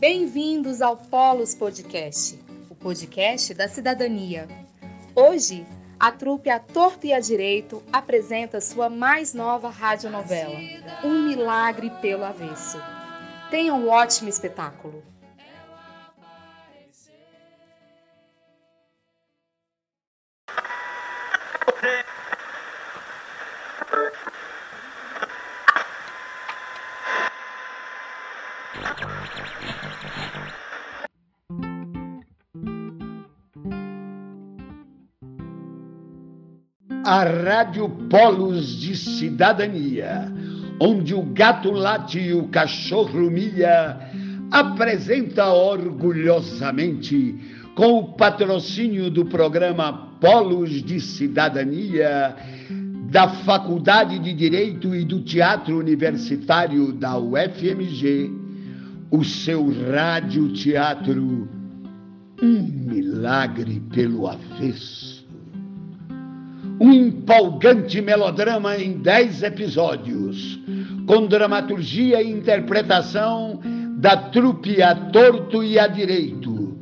Bem-vindos ao Polos Podcast, o podcast da cidadania. Hoje, a trupe A Torto e a Direito apresenta sua mais nova radionovela, Um Milagre pelo Avesso. Tenha um ótimo espetáculo. A Rádio Polos de Cidadania, onde o gato late e o cachorro mia, apresenta orgulhosamente, com o patrocínio do programa Polos de Cidadania, da Faculdade de Direito e do Teatro Universitário da UFMG, o seu rádio-teatro Um Milagre pelo Avesso um empolgante melodrama em dez episódios, com dramaturgia e interpretação da trupe a torto e a direito,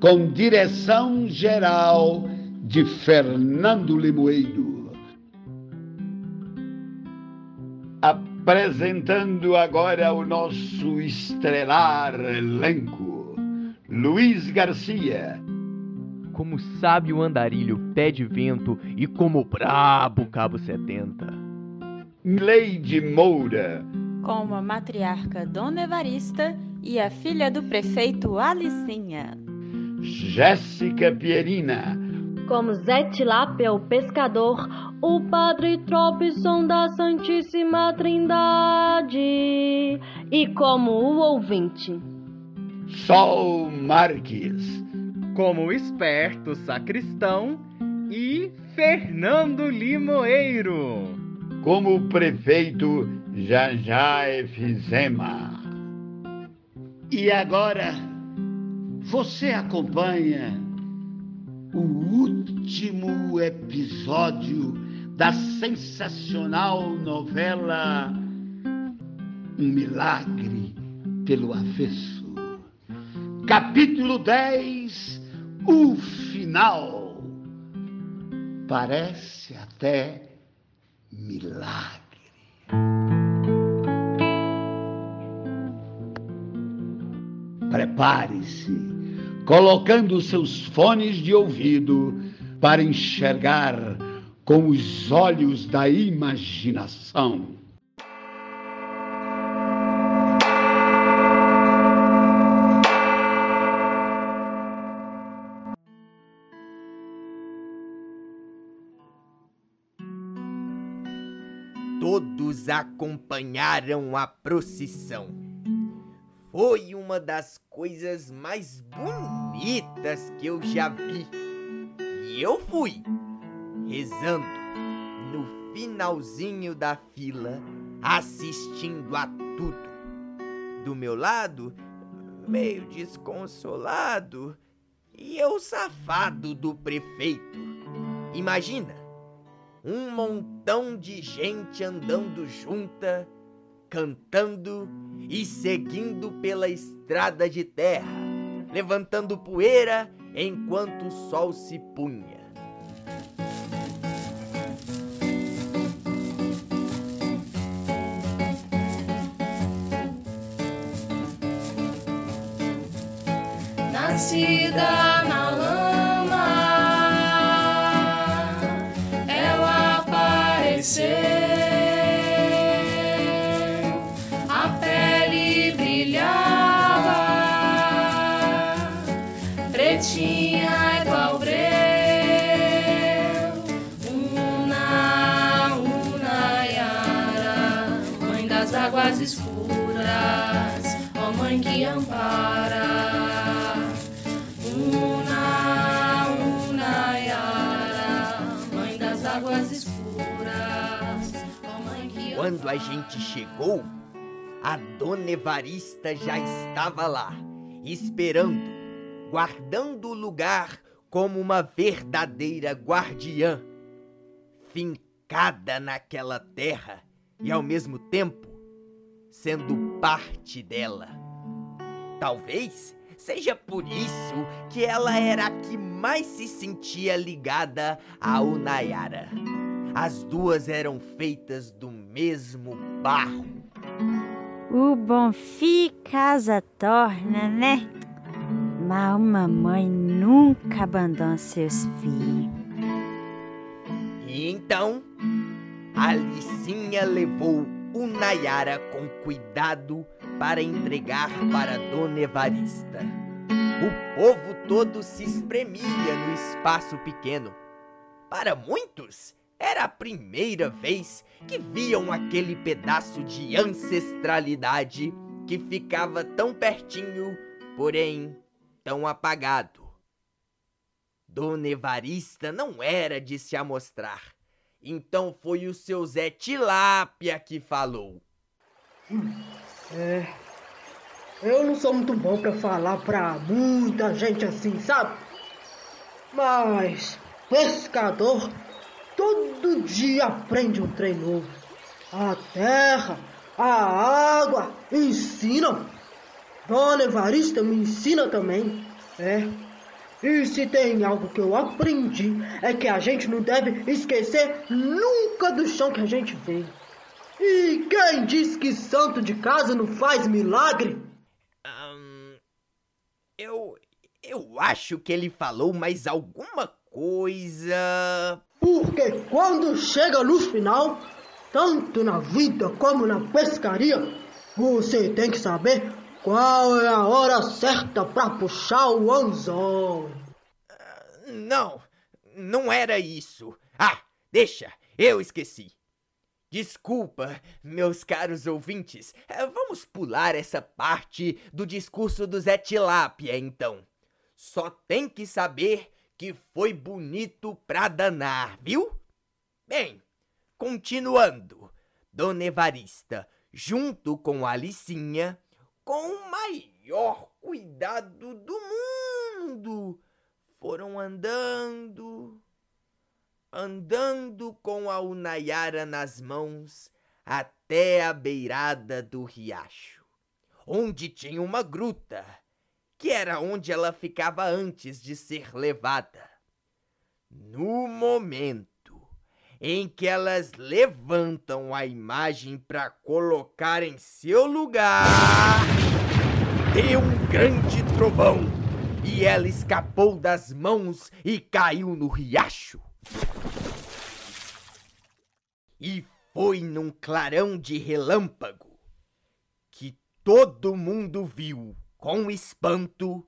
com direção geral de Fernando Limoeiro. Apresentando agora o nosso estrelar elenco, Luiz Garcia, como sábio andarilho pé de vento e como brabo cabo 70. Leide Moura. Como a matriarca Dona Evarista e a filha do prefeito Alicinha. Jéssica Pierina. Como Zé Tilápia, o pescador, o padre Tropson da Santíssima Trindade. E como o ouvinte. Sol Marques como o esperto sacristão e Fernando Limoeiro, como o prefeito Jajá Efizema. E agora você acompanha o último episódio da sensacional novela Um Milagre pelo Avesso. Capítulo 10 o final parece até milagre. Prepare-se, colocando seus fones de ouvido para enxergar com os olhos da imaginação acompanharam a procissão. Foi uma das coisas mais bonitas que eu já vi. E eu fui rezando no finalzinho da fila, assistindo a tudo. Do meu lado, meio desconsolado, e eu safado do prefeito. Imagina, um montão de gente andando junta, cantando e seguindo pela estrada de terra, levantando poeira enquanto o sol se punha. Nascida na Quando a gente chegou, a dona Evarista já estava lá, esperando, guardando o lugar como uma verdadeira guardiã, fincada naquela terra e ao mesmo tempo sendo parte dela. Talvez seja por isso que ela era a que mais se sentia ligada ao Nayara. As duas eram feitas do mesmo barro. O bom fi casa torna, né? Mas uma mãe nunca abandona seus filhos. E então, Alicinha levou o Nayara com cuidado para entregar para Dona Evarista. O povo todo se espremia no espaço pequeno. Para muitos, era a primeira vez que viam aquele pedaço de ancestralidade que ficava tão pertinho, porém tão apagado. Dona Evarista não era de se amostrar. Então foi o seu Zé Tilápia que falou. É. Eu não sou muito bom pra falar pra muita gente assim, sabe? Mas pescador todo dia aprende um trem novo. A terra, a água ensinam. Dona Evarista me ensina também. É. E se tem algo que eu aprendi é que a gente não deve esquecer nunca do chão que a gente veio. E quem diz que santo de casa não faz milagre? Hum, eu. Eu acho que ele falou mais alguma coisa. Porque quando chega no final, tanto na vida como na pescaria, você tem que saber qual é a hora certa para puxar o anzol. Não, não era isso. Ah, deixa, eu esqueci. Desculpa, meus caros ouvintes. Eh, Vamos pular essa parte do discurso do Zé Tilápia, então. Só tem que saber que foi bonito pra danar, viu? Bem, continuando. Dona Evarista, junto com Alicinha, com o maior cuidado do mundo, foram andando, andando com a Unayara nas mãos até a beirada do riacho, onde tinha uma gruta, que era onde ela ficava antes de ser levada. No momento em que elas levantam a imagem para colocar em seu lugar, deu um grande trovão e ela escapou das mãos e caiu no riacho. E foi num clarão de relâmpago que todo mundo viu com espanto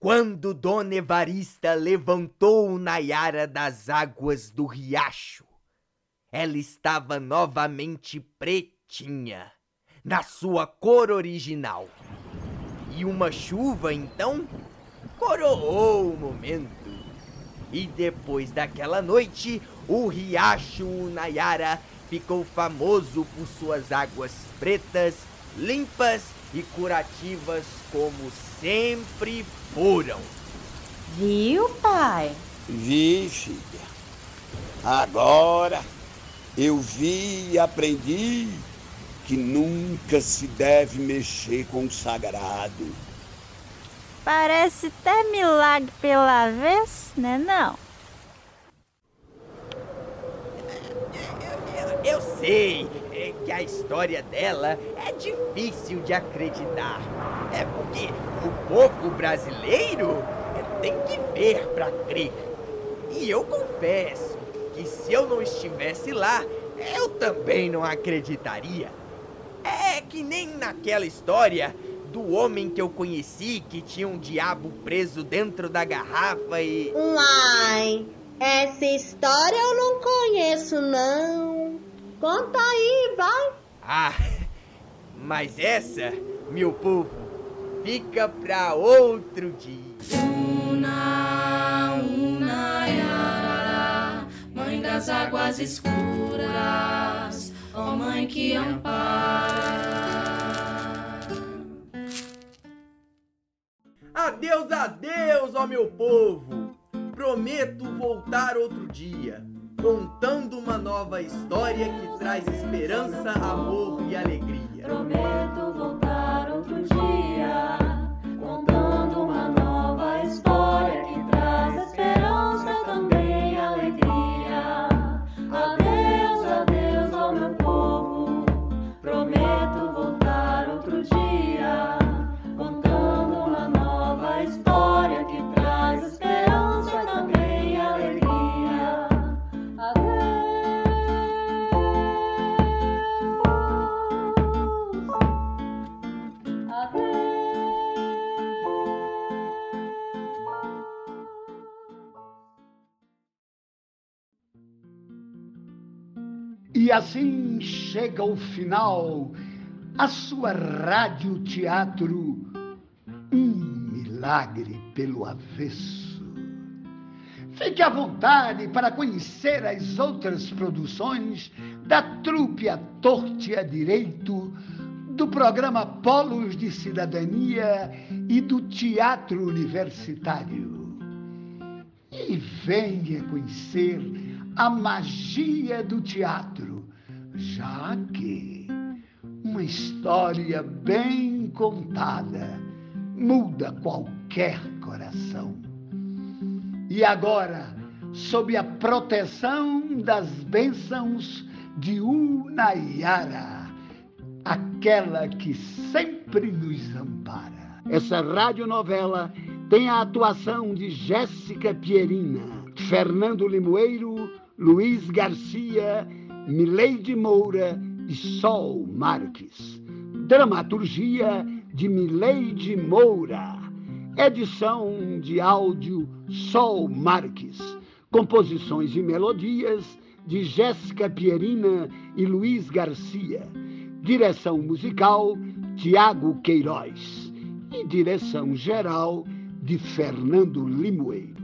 quando Dona Evarista levantou Nayara das águas do riacho. Ela estava novamente pretinha, na sua cor original. E uma chuva, então, coroou o momento. E depois daquela noite, o riacho Nayara ficou famoso por suas águas pretas, limpas e curativas como sempre foram. Viu, pai? Vi, filha. Agora eu vi e aprendi que nunca se deve mexer com o sagrado. Parece até milagre pela vez, né não? Eu, eu sei que a história dela é difícil de acreditar. É porque o povo brasileiro tem que ver para crer. E eu confesso que se eu não estivesse lá, eu também não acreditaria. É que nem naquela história do homem que eu conheci que tinha um diabo preso dentro da garrafa e. Uai, essa história eu não conheço, não. Conta aí, vai. Ah, mas essa, meu povo, fica pra outro dia. Una, una, yarara, mãe das águas escuras, ó mãe que ampara. Adeus, adeus, ó meu povo! Prometo voltar outro dia, contando nova história que traz esperança, amor e alegria. Prometo E assim chega ao final a sua rádio teatro Um Milagre pelo Avesso. Fique à vontade para conhecer as outras produções da trupe a Torte a Direito, do programa Polos de Cidadania e do Teatro Universitário. E venha conhecer a magia do teatro, já que uma história bem contada muda qualquer coração. E agora, sob a proteção das bênçãos de Unayara, aquela que sempre nos ampara. Essa radionovela tem a atuação de Jéssica Pierina, Fernando Limoeiro, Luiz Garcia, Mileide Moura e Sol Marques. Dramaturgia de Mileide Moura. Edição de áudio Sol Marques. Composições e melodias de Jéssica Pierina e Luiz Garcia. Direção musical Tiago Queiroz. E direção geral de Fernando Limoeiro.